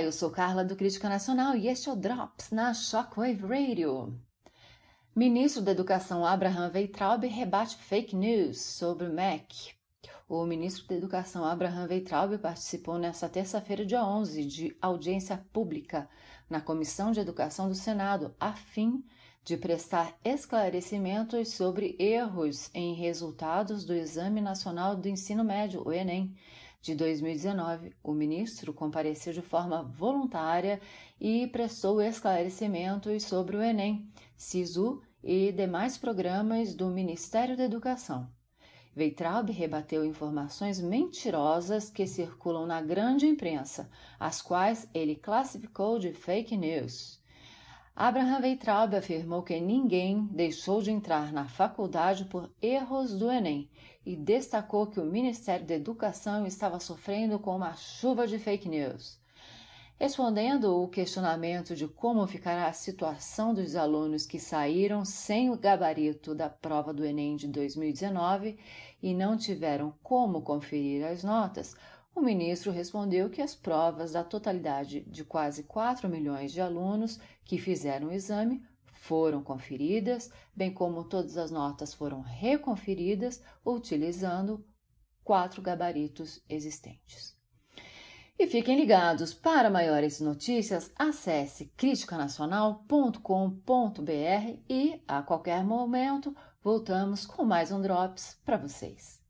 Eu sou Carla do Crítica Nacional e este é o Drops na Shockwave Radio. Ministro da Educação Abraham Weitraub rebate fake news sobre o MEC. O ministro da Educação Abraham Weitraub participou nesta terça-feira, dia 11, de audiência pública na Comissão de Educação do Senado, a fim de prestar esclarecimentos sobre erros em resultados do Exame Nacional do Ensino Médio, o Enem, de 2019, o ministro compareceu de forma voluntária e prestou esclarecimentos sobre o Enem, SISU e demais programas do Ministério da Educação. Veitraub rebateu informações mentirosas que circulam na grande imprensa, as quais ele classificou de fake news. Abraham Weitraub afirmou que ninguém deixou de entrar na faculdade por erros do Enem e destacou que o Ministério da Educação estava sofrendo com uma chuva de fake news. Respondendo o questionamento de como ficará a situação dos alunos que saíram sem o gabarito da prova do Enem de 2019 e não tiveram como conferir as notas, o ministro respondeu que as provas da totalidade de quase 4 milhões de alunos que fizeram o exame foram conferidas, bem como todas as notas foram reconferidas utilizando quatro gabaritos existentes. E fiquem ligados, para maiores notícias, acesse criticanacional.com.br e a qualquer momento voltamos com mais um Drops para vocês.